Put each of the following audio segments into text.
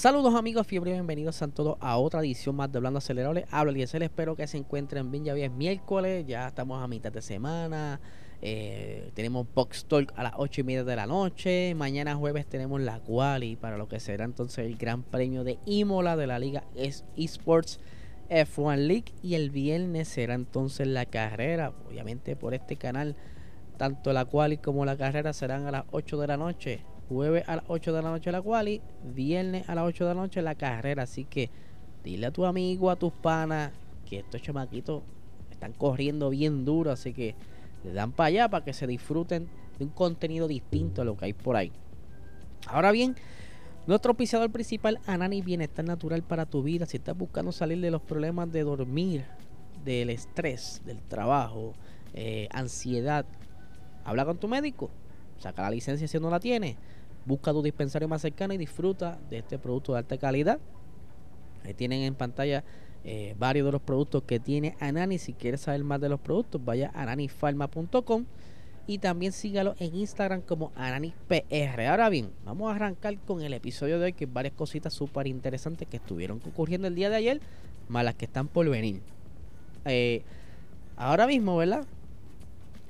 Saludos amigos, fiebre, bienvenidos a todos a otra edición más de Hablando Acelerable. Hablo Eliezer, espero que se encuentren bien. Ya hoy es miércoles, ya estamos a mitad de semana. Eh, tenemos Box Talk a las 8 y media de la noche. Mañana jueves tenemos la quali para lo que será entonces el Gran Premio de Imola de la Liga Esports F1 League. Y el viernes será entonces la carrera, obviamente por este canal. Tanto la quali como la carrera serán a las 8 de la noche jueves a las 8 de la noche la quali, viernes a las 8 de la noche la carrera. Así que dile a tu amigo, a tus panas, que estos chamaquitos están corriendo bien duro. Así que le dan para allá para que se disfruten de un contenido distinto a lo que hay por ahí. Ahora bien, nuestro auspiciador principal, Anani Bienestar Natural para tu vida. Si estás buscando salir de los problemas de dormir, del estrés, del trabajo, eh, ansiedad, habla con tu médico. Saca la licencia si no la tiene Busca tu dispensario más cercano y disfruta de este producto de alta calidad. Ahí tienen en pantalla eh, varios de los productos que tiene Anani. Si quieres saber más de los productos, vaya a ananifarma.com y también sígalo en Instagram como AnaniPR. Ahora bien, vamos a arrancar con el episodio de hoy, que varias cositas súper interesantes que estuvieron ocurriendo el día de ayer, más las que están por venir. Eh, ahora mismo, ¿verdad?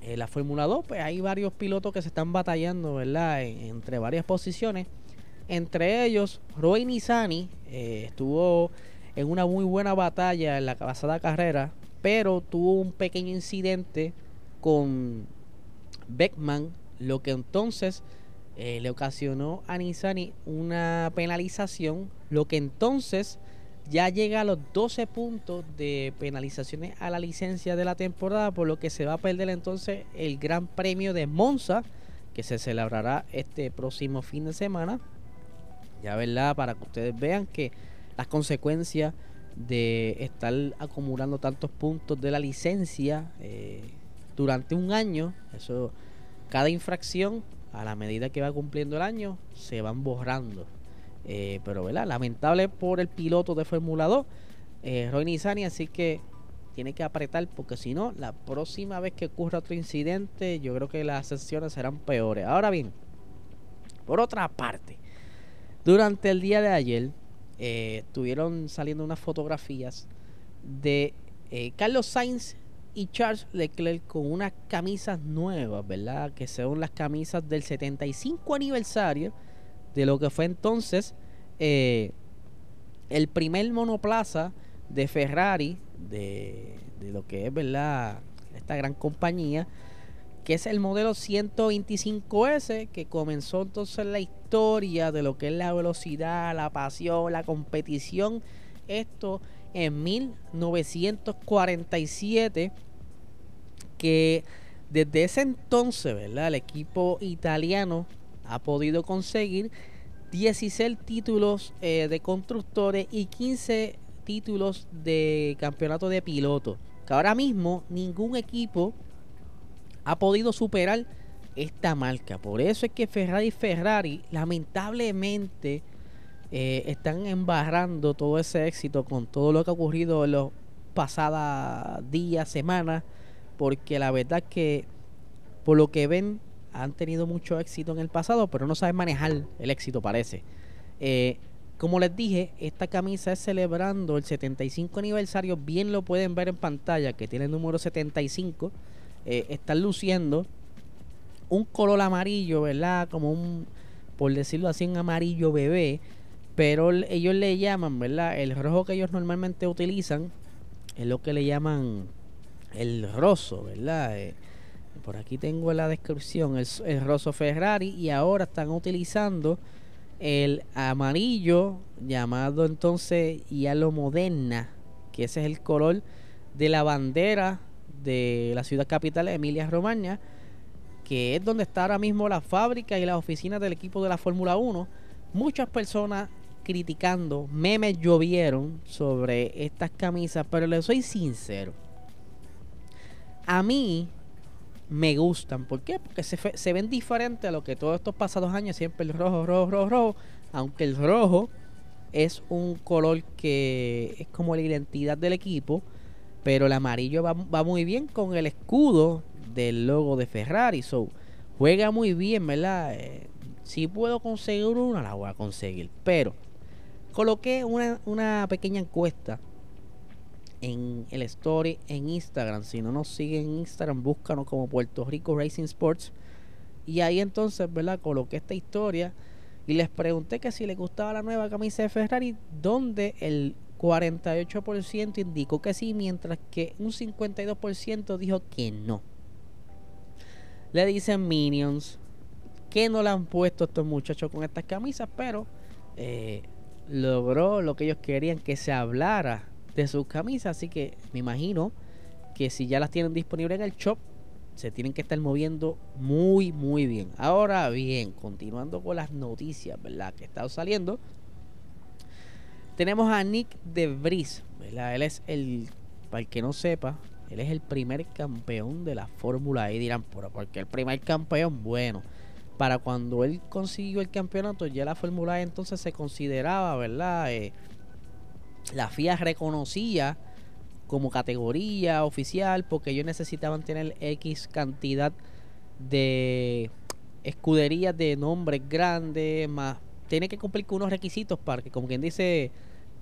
En la Fórmula 2, pues hay varios pilotos que se están batallando, ¿verdad? entre varias posiciones. Entre ellos, Roy Nizani eh, estuvo en una muy buena batalla en la pasada carrera, pero tuvo un pequeño incidente con Beckman, lo que entonces eh, le ocasionó a Nizani una penalización, lo que entonces ya llega a los 12 puntos de penalizaciones a la licencia de la temporada, por lo que se va a perder entonces el Gran Premio de Monza, que se celebrará este próximo fin de semana. Ya verdad, para que ustedes vean que las consecuencias de estar acumulando tantos puntos de la licencia eh, durante un año, eso, cada infracción a la medida que va cumpliendo el año, se van borrando. Eh, pero, ¿verdad? Lamentable por el piloto de Fórmula 2, eh, Roy Nizani, así que tiene que apretar porque si no, la próxima vez que ocurra otro incidente, yo creo que las sesiones serán peores. Ahora bien, por otra parte, durante el día de ayer eh, estuvieron saliendo unas fotografías de eh, Carlos Sainz y Charles Leclerc con unas camisas nuevas, ¿verdad? Que son las camisas del 75 aniversario de lo que fue entonces eh, el primer monoplaza de Ferrari, de, lo que es, ¿verdad? Esta gran compañía, que es el modelo 125S, que comenzó entonces la historia de lo que es la velocidad, la pasión, la competición. Esto en 1947, que desde ese entonces, ¿verdad? El equipo italiano ha podido conseguir 16 títulos eh, de constructores y 15 títulos de campeonato de pilotos. Que ahora mismo ningún equipo ha podido superar esta marca. Por eso es que Ferrari y Ferrari lamentablemente eh, están embarrando todo ese éxito con todo lo que ha ocurrido en los pasados días, semanas. Porque la verdad es que por lo que ven han tenido mucho éxito en el pasado, pero no saben manejar el éxito, parece. Eh, como les dije, esta camisa es celebrando el 75 aniversario. Bien lo pueden ver en pantalla, que tiene el número 75. Eh, están luciendo un color amarillo, ¿verdad? Como un, por decirlo así, un amarillo bebé. Pero ellos le llaman, ¿verdad? El rojo que ellos normalmente utilizan es lo que le llaman el roso, ¿verdad? Eh, por aquí tengo la descripción, el, el Rosso Ferrari y ahora están utilizando el amarillo llamado entonces Yalo Moderna, que ese es el color de la bandera de la ciudad capital Emilia Romagna, que es donde está ahora mismo la fábrica y las oficinas del equipo de la Fórmula 1. Muchas personas criticando, memes llovieron sobre estas camisas, pero les soy sincero. A mí me gustan. ¿Por qué? Porque se, se ven diferentes a lo que todos estos pasados años, siempre el rojo, rojo, rojo, rojo. Aunque el rojo es un color que es como la identidad del equipo, pero el amarillo va, va muy bien con el escudo del logo de Ferrari. So, juega muy bien, ¿verdad? Eh, si puedo conseguir una, la voy a conseguir. Pero coloqué una, una pequeña encuesta en el story en Instagram. Si no nos siguen en Instagram, búscanos como Puerto Rico Racing Sports. Y ahí entonces, ¿verdad? Coloqué esta historia y les pregunté que si les gustaba la nueva camisa de Ferrari, donde el 48% indicó que sí, mientras que un 52% dijo que no. Le dicen Minions que no le han puesto estos muchachos con estas camisas, pero eh, logró lo que ellos querían, que se hablara de sus camisas. Así que me imagino que si ya las tienen disponibles en el shop, se tienen que estar moviendo muy, muy bien. Ahora bien, continuando con las noticias, ¿verdad? Que están saliendo. Tenemos a Nick de Vries, ¿verdad? Él es el, para el que no sepa, él es el primer campeón de la Fórmula E. Dirán, ¿por qué el primer campeón? Bueno, para cuando él consiguió el campeonato, ya la Fórmula E entonces se consideraba, ¿verdad? Eh, la FIA reconocía como categoría oficial porque ellos necesitaban tener X cantidad de escuderías de nombres grandes, más tiene que cumplir con unos requisitos para que, como quien dice,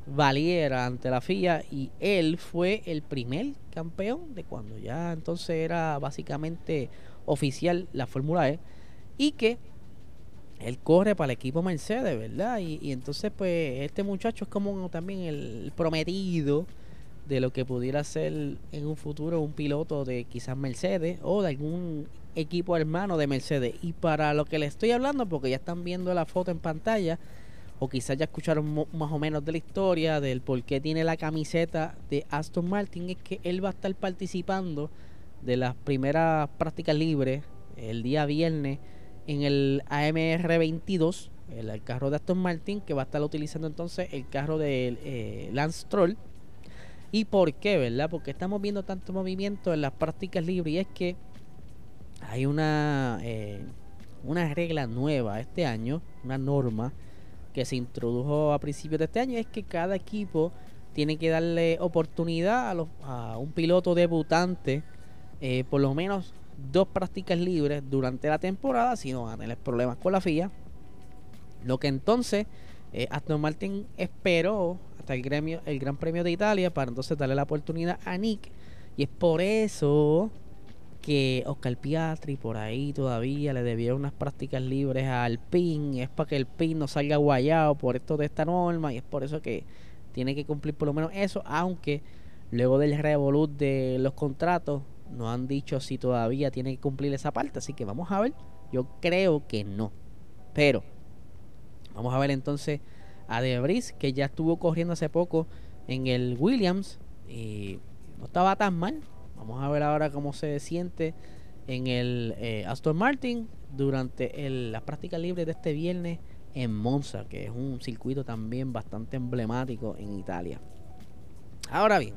valiera ante la FIA. Y él fue el primer campeón de cuando ya entonces era básicamente oficial la Fórmula E y que él corre para el equipo Mercedes, ¿verdad? Y, entonces, pues, este muchacho es como también el prometido de lo que pudiera ser en un futuro un piloto de quizás Mercedes o de algún equipo hermano de Mercedes. Y para lo que le estoy hablando, porque ya están viendo la foto en pantalla, o quizás ya escucharon más o menos de la historia del por qué tiene la camiseta de Aston Martin, es que él va a estar participando de las primeras prácticas libres el día viernes en el AMR 22, el, carro de Aston Martin, que va a estar utilizando entonces el carro de eh, Lance Troll. ¿Y por qué, verdad? Porque estamos viendo tanto movimiento en las prácticas libres y es que hay una, eh, una regla nueva este año, una norma que se introdujo a principios de este año, es que cada equipo tiene que darle oportunidad a, los, a un piloto debutante eh, por lo menos dos prácticas libres durante la temporada, si no van a tener problemas con la FIA. Lo que entonces eh, Aston Martin esperó hasta el, gremio, el Gran Premio de Italia para entonces darle la oportunidad a Nick. Y es por eso que Oscar Piastri por ahí todavía le debió unas prácticas libres al PIN. Es para que el PIN no salga guayado por esto de esta norma. Y es por eso que tiene que cumplir por lo menos eso. Aunque luego del revolut de los contratos no han dicho si todavía tiene que cumplir esa parte, así que vamos a ver. Yo creo que no. Pero vamos a ver entonces a Debris, que ya estuvo corriendo hace poco en el Williams y no estaba tan mal. Vamos a ver ahora cómo se siente en el eh, Aston Martin durante el, la práctica libre de este viernes en Monza, que es un circuito también bastante emblemático en Italia. Ahora bien,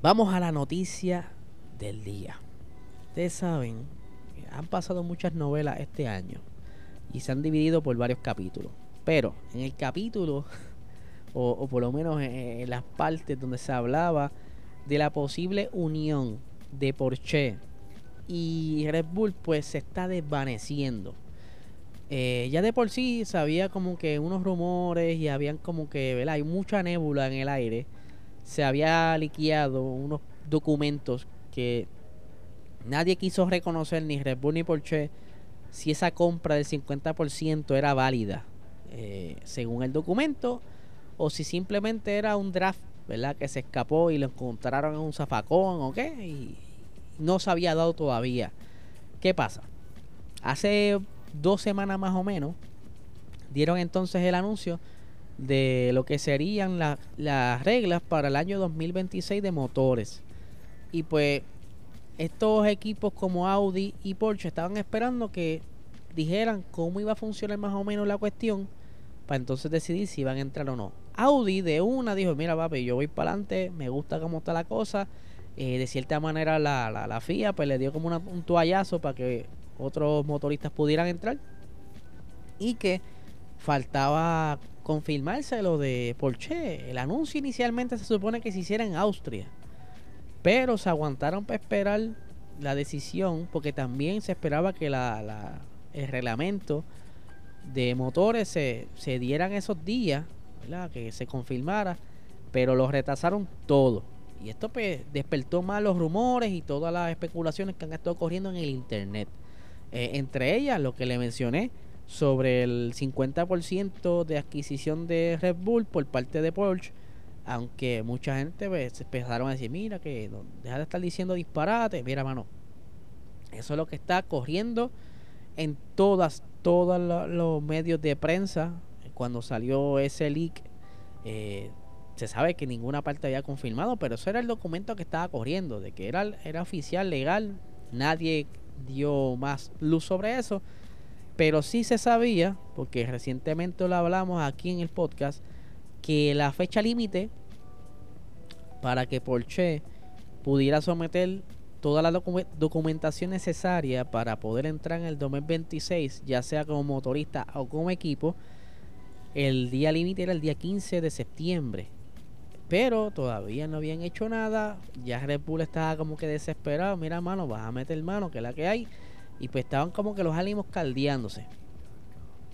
vamos a la noticia del día. Ustedes saben, han pasado muchas novelas este año y se han dividido por varios capítulos. Pero en el capítulo, o, por lo menos en, las partes donde se hablaba de la posible unión de Porsche y Red Bull, pues se está desvaneciendo. Eh, ya de por sí sabía como que unos rumores y habían como que, ¿verdad? Hay mucha nébula en el aire. Se había liqueado unos documentos que nadie quiso reconocer ni Red Bull ni Porsche si esa compra del 50% era válida eh, según el documento o si simplemente era un draft, ¿verdad? Que se escapó y lo encontraron en un zafacón o qué y no se había dado todavía. ¿Qué pasa? Hace dos semanas más o menos dieron entonces el anuncio de lo que serían las reglas para el año 2026 de motores. Y pues estos equipos como Audi y Porsche estaban esperando que dijeran cómo iba a funcionar más o menos la cuestión para entonces decidir si van a entrar o no. Audi de una dijo, mira papi, yo voy para adelante, me gusta cómo está la cosa. Eh, de cierta manera la, la, la, FIA pues le dio como un toallazo para que otros motoristas pudieran entrar. Y que faltaba confirmarse lo de Porsche. El anuncio inicialmente se supone que se hiciera en Austria. Pero se aguantaron para esperar la decisión porque también se esperaba que la, la el reglamento de motores se, se dieran esos días, que se confirmara, pero lo retrasaron todo. Y esto pues, despertó más los rumores y todas las especulaciones que han estado corriendo en el internet. Eh, entre ellas, lo que le mencioné sobre el 50% de adquisición de Red Bull por parte de Porsche. Aunque mucha gente pues, empezaron a decir, mira, que deja de estar diciendo disparate. Mira, mano, eso es lo que está corriendo en todas, todos los medios de prensa. Cuando salió ese leak, eh, se sabe que ninguna parte había confirmado, pero eso era el documento que estaba corriendo, de que era, era oficial, legal. Nadie dio más luz sobre eso. Pero sí se sabía, porque recientemente lo hablamos aquí en el podcast, que la fecha límite para que Porsche pudiera someter toda la documentación necesaria para poder entrar en el 2026, ya sea como motorista o como equipo, el día límite era el día 15 de septiembre. Pero todavía no habían hecho nada. Ya Red Bull estaba como que desesperado. Mira, mano, vas a meter mano, que es la que hay. Y pues estaban como que los ánimos caldeándose.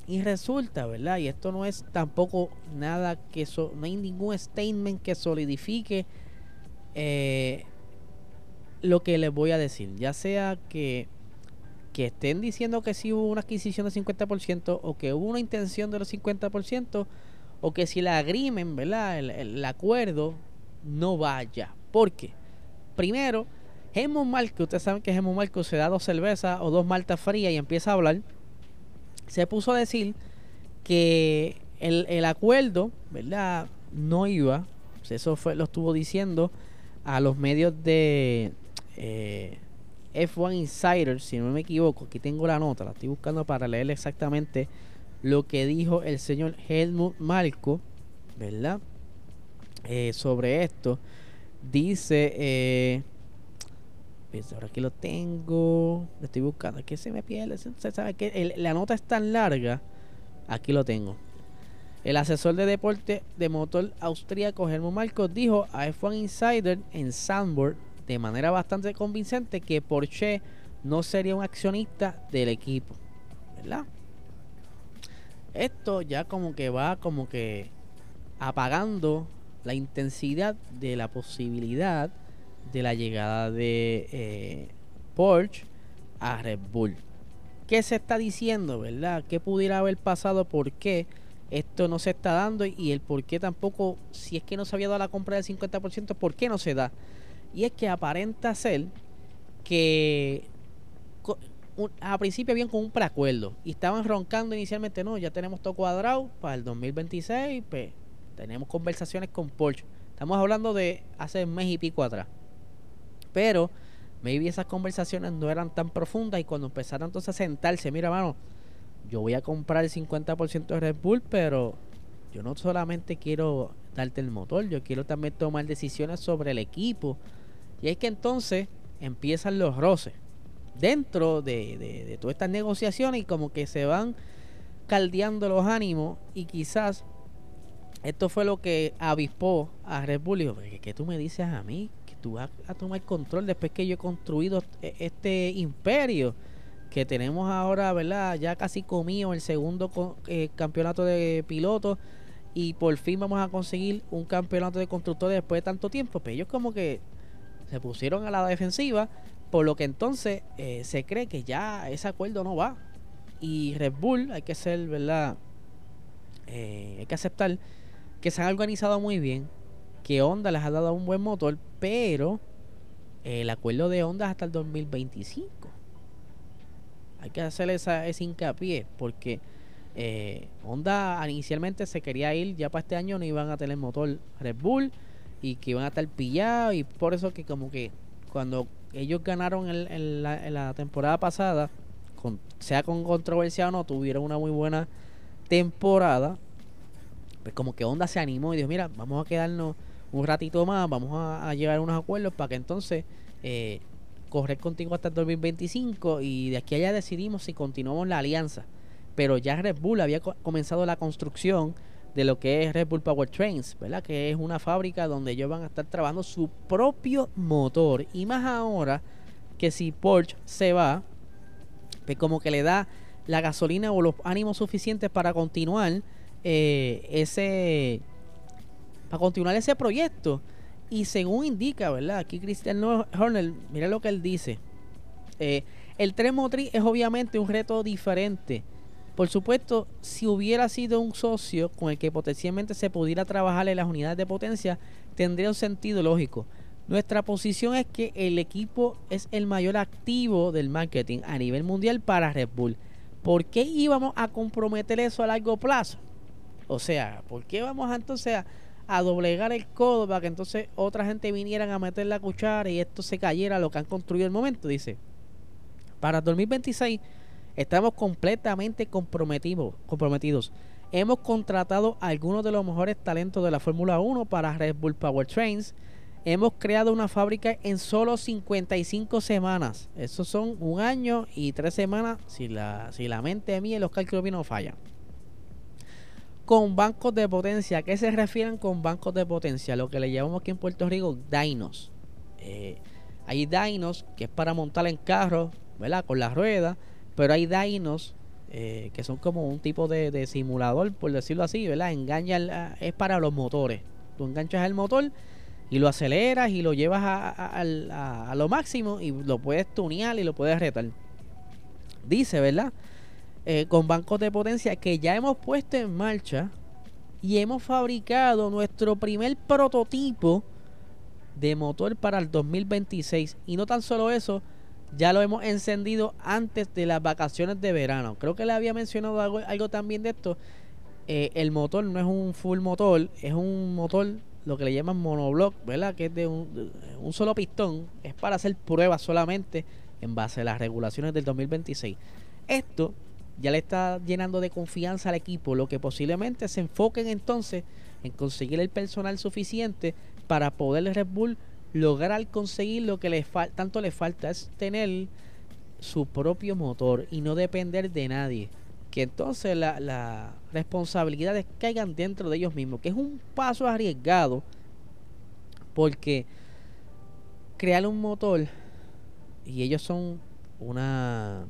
Y resulta, ¿verdad? Y esto no es tampoco nada que... So no hay ningún statement que solidifique eh, lo que les voy a decir. Ya sea que, que estén diciendo que sí hubo una adquisición del 50% o que hubo una intención de los 50% o que si la agrimen, ¿verdad? El, acuerdo no vaya. ¿Por qué? Primero, Helmut Marco, ustedes saben que Helmut Marco se da dos cervezas o dos maltas frías y empieza a hablar. Se puso a decir que el, el acuerdo, ¿verdad? No iba. Eso fue, lo estuvo diciendo a los medios de, eh, F1 Insider, si no me equivoco, aquí tengo la nota, la estoy buscando para leer exactamente lo que dijo el señor Helmut Marco, ¿verdad? Eh, sobre esto. Dice, eh, pues ahora aquí lo tengo, estoy buscando, que se me pierde, se sabe que la nota es tan larga, aquí lo tengo. El asesor de deporte de motor austríaco Helmut Marco dijo a F1 Insider en Sandburg de manera bastante convincente que Porsche no sería un accionista del equipo, ¿verdad? Esto ya como que va como que apagando la intensidad de la posibilidad de la llegada de eh, Porsche a Red Bull. ¿Qué se está diciendo, verdad? ¿Qué pudiera haber pasado? ¿Por qué esto no se está dando? Y el por qué tampoco, si es que no se había dado la compra del 50%, ¿por qué no se da? Y es que aparenta ser que a principio habían con un preacuerdo y estaban roncando inicialmente, no, ya tenemos todo cuadrado para el 2026, pues tenemos conversaciones con Porsche. Estamos hablando de hace un mes y pico atrás. Pero maybe esas conversaciones no eran tan profundas y cuando empezaron entonces a sentarse, mira, mano, yo voy a comprar el 50% de Red Bull, pero yo no solamente quiero darte el motor, yo quiero también tomar decisiones sobre el equipo, y es que entonces empiezan los roces dentro de, todas estas negociaciones y como que se van caldeando los ánimos y quizás esto fue lo que avispó a Red Bull. Y ¿qué tú me dices a mí? Tú vas a tomar control después que yo he construido e, este imperio que tenemos ahora, ¿verdad? Ya casi comido el segundo eh, campeonato de pilotos y por fin vamos a conseguir un campeonato de constructores después de tanto tiempo. Pero pues ellos como que se pusieron a la defensiva, por lo que entonces eh, se cree que ya ese acuerdo no va. Y Red Bull, hay que ser, ¿verdad? Eh, hay que aceptar que se han organizado muy bien, que Honda les ha dado un buen motor, pero el acuerdo de Honda es hasta el 2025. Hay que hacer esa, ese hincapié, porque eh, Honda inicialmente se quería ir, ya para este año no iban a tener motor Red Bull y que iban a estar pillados y por eso que como que cuando ellos ganaron en, la, temporada pasada, con, sea con controversia o no, tuvieron una muy buena temporada pues como que Honda se animó y dijo, mira, vamos a quedarnos un ratito más, vamos a, llegar a unos acuerdos para que entonces eh, correr contigo hasta el 2025 y de aquí allá decidimos si continuamos la alianza. Pero ya Red Bull había comenzado la construcción de lo que es Red Bull Power Trains, ¿verdad? Que es una fábrica donde ellos van a estar trabajando su propio motor. Y más ahora que si Porsche se va, pues como que le da la gasolina o los ánimos suficientes para continuar eh, ese para continuar ese proyecto. Y según indica verdad aquí Christian Horner mira lo que él dice. Eh, el tren motriz es obviamente un reto diferente. Por supuesto si hubiera sido un socio con el que potencialmente se pudiera trabajar en las unidades de potencia tendría un sentido lógico. Nuestra posición es que el equipo es el mayor activo del marketing a nivel mundial para Red Bull. ¿por qué íbamos a comprometer eso a largo plazo? O sea, ¿por qué vamos a, entonces a, doblegar el codo para que entonces otra gente vinieran a meter la cuchara y esto se cayera lo que han construido el momento? Dice, para 2026 estamos completamente comprometidos. comprometidos. Hemos contratado a algunos de los mejores talentos de la Fórmula 1 para Red Bull Power Trains Hemos creado una fábrica en solo 55 semanas. Eso son un año y tres semanas si la, si la mente mía y los cálculos no fallan. Con bancos de potencia. ¿A qué se refieren con bancos de potencia? Lo que le llamamos aquí en Puerto Rico Dinos. Eh, hay Dinos que es para montar en carro, ¿verdad? Con la rueda. Pero hay Dinos eh, que son como un tipo de, simulador, por decirlo así, ¿verdad? Engaña, es para los motores. Tú enganchas el motor y lo aceleras y lo llevas a, lo máximo y lo puedes tunear y lo puedes retar. Dice, ¿verdad? Eh, con bancos de potencia que ya hemos puesto en marcha y hemos fabricado nuestro primer prototipo de motor para el 2026. Y no tan solo eso, ya lo hemos encendido antes de las vacaciones de verano. Creo que le había mencionado algo, también de esto. Eh, el motor no es un full motor, es un motor lo que le llaman monoblock, ¿verdad? Que es de un, solo pistón, es para hacer pruebas solamente en base a las regulaciones del 2026. Esto ya le está llenando de confianza al equipo, lo que posiblemente se enfoquen entonces en conseguir el personal suficiente para poder Red Bull lograr conseguir lo que le tanto le falta es tener su propio motor y no depender de nadie. Que entonces las la responsabilidades caigan dentro de ellos mismos, que es un paso arriesgado, porque crear un motor, y ellos son una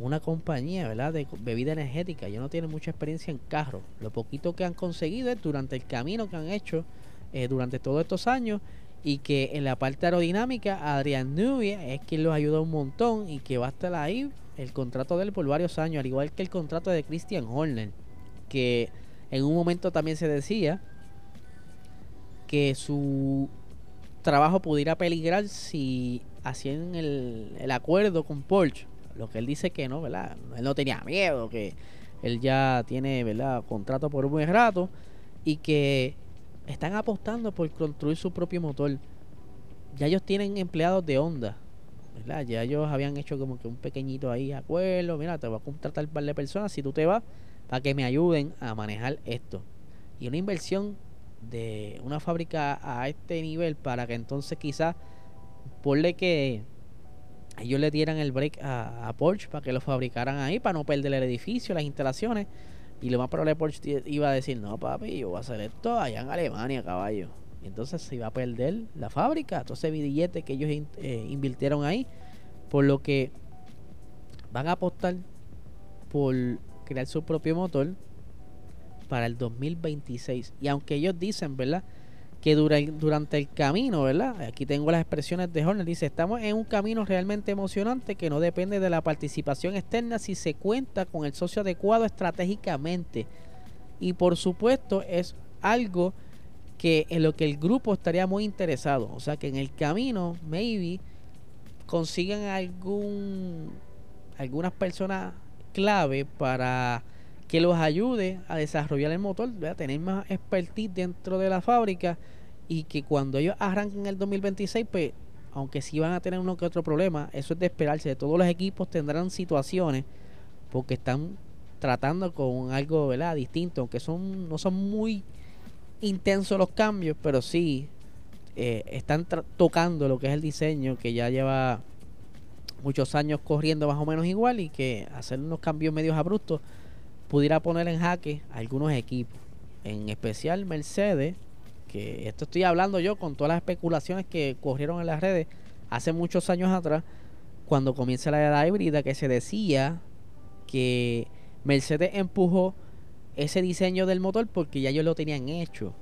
una compañía, ¿verdad? De bebida energética. Ellos no tienen mucha experiencia en carro. Lo poquito que han conseguido es durante el camino que han hecho eh, durante todos estos años y que en la parte aerodinámica Adrian Nubia es quien los ayuda un montón y que va a estar ahí el contrato de él por varios años, al igual que el contrato de Christian Horner, que en un momento también se decía que su trabajo pudiera peligrar si hacían el, el acuerdo con Porsche, lo que él dice que no, ¿verdad? Él no tenía miedo, que él ya tiene, ¿verdad?, contrato por un buen rato y que están apostando por construir su propio motor. Ya ellos tienen empleados de Honda ya ellos habían hecho como que un pequeñito ahí acuerdo, mira, te voy a contratar un par de personas si tú te vas para que me ayuden a manejar esto. Y una inversión de una fábrica a este nivel para que entonces quizás ponle que ellos le dieran el break a, Porsche para que lo fabricaran ahí para no perder el edificio, las instalaciones. Y lo más probable Porsche iba a decir, no papi, yo voy a hacer esto allá en Alemania, caballo entonces se iba a perder la fábrica, todo ese billete que ellos eh, invirtieron ahí. Por lo que van a apostar por crear su propio motor para el 2026. Y aunque ellos dicen, ¿verdad? Que durante el camino, ¿verdad? Aquí tengo las expresiones de Horner. Dice, estamos en un camino realmente emocionante que no depende de la participación externa si se cuenta con el socio adecuado estratégicamente. Y por supuesto es algo que en lo que el grupo estaría muy interesado. O sea que en el camino, maybe, consigan algún algunas personas clave para que los ayude a desarrollar el motor, a tener más expertise dentro de la fábrica y que cuando ellos arranquen el 2026, pues aunque sí van a tener uno que otro problema, eso es de esperarse. Todos los equipos tendrán situaciones porque están tratando con algo ¿verdad? distinto, aunque son no son muy intensos los cambios, pero sí eh, están tocando lo que es el diseño que ya lleva muchos años corriendo más o menos igual y que hacer unos cambios medios abruptos pudiera poner en jaque algunos equipos, en especial Mercedes, esto estoy hablando yo con todas las especulaciones que corrieron en las redes hace muchos años atrás, cuando comienza la edad híbrida, que se decía que Mercedes empujó ese diseño del motor porque ya ellos lo tenían hecho.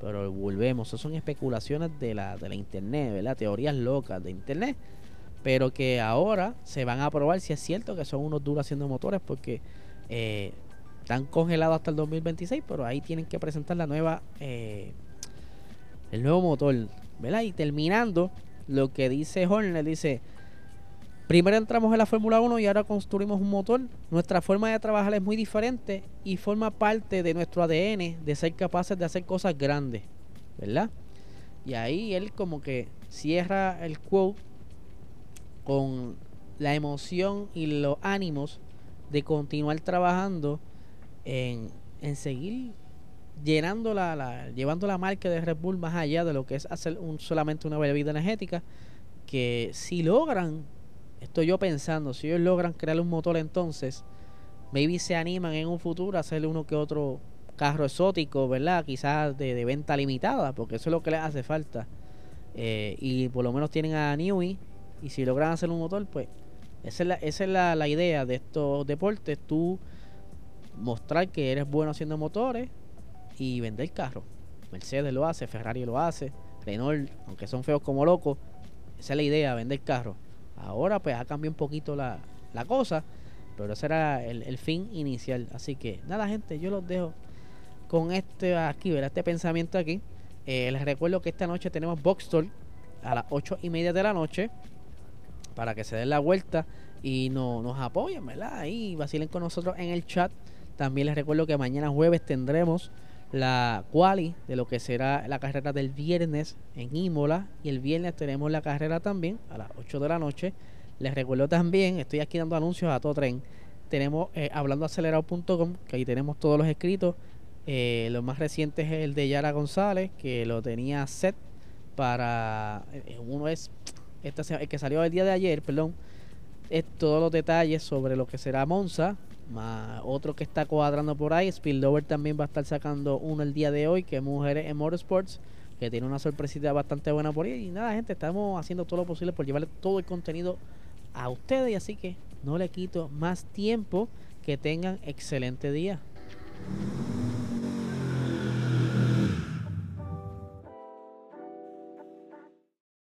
Pero volvemos, eso son especulaciones de la, de la internet, ¿verdad? Teorías locas de internet. Pero que ahora se van a probar si es cierto que son unos duros haciendo motores porque eh, están congelados hasta el 2026, pero ahí tienen que presentar la nueva, eh, el nuevo motor, ¿verdad? Y terminando, lo que dice Horner, dice, Primero entramos en la Fórmula 1 y ahora construimos un motor. Nuestra forma de trabajar es muy diferente y forma parte de nuestro ADN de ser capaces de hacer cosas grandes, ¿verdad? Y ahí él como que cierra el quote con la emoción y los ánimos de continuar trabajando en, seguir llenando la, la, llevando la marca de Red Bull más allá de lo que es hacer un, solamente una bebida energética que si logran Estoy yo pensando, si ellos logran crear un motor entonces, maybe se animan en un futuro a hacerle uno que otro carro exótico, ¿verdad? Quizás de, venta limitada, porque eso es lo que les hace falta. Eh, y por lo menos tienen a Newey. Y si logran hacer un motor, pues esa es la, esa es la, la idea de estos deportes. Tú mostrar que eres bueno haciendo motores y vender carros. Mercedes lo hace, Ferrari lo hace, Renault, aunque son feos como locos. Esa es la idea, vender carros. Ahora pues ha cambiado un poquito la, cosa, pero ese era el, fin inicial. Así que nada gente, yo los dejo con este aquí, ¿verdad? Este pensamiento aquí. Eh, les recuerdo que esta noche tenemos Box a las 8 y media de la noche para que se den la vuelta y no, nos apoyen, ¿verdad? Ahí vacilen con nosotros en el chat. También les recuerdo que mañana jueves tendremos la quali de lo que será la carrera del viernes en Imola y el viernes tenemos la carrera también a las 8 de la noche. Les recuerdo también, estoy aquí dando anuncios a todo tren. Tenemos eh, hablandoacelerado.com, que ahí tenemos todos los escritos. Eh, lo más reciente es el de Yara González, que lo tenía set para. Eh, uno es esta, el que salió el día de ayer, perdón. Es todos los detalles sobre lo que será Monza, más otro que está cuadrando por ahí. Spillover también va a estar sacando uno el día de hoy, que es Mujeres en Motorsports, que tiene una sorpresita bastante buena por ahí. Y nada, gente, estamos haciendo todo lo posible por llevarle todo el contenido a ustedes. Y así que no le quito más tiempo. Que tengan excelente día.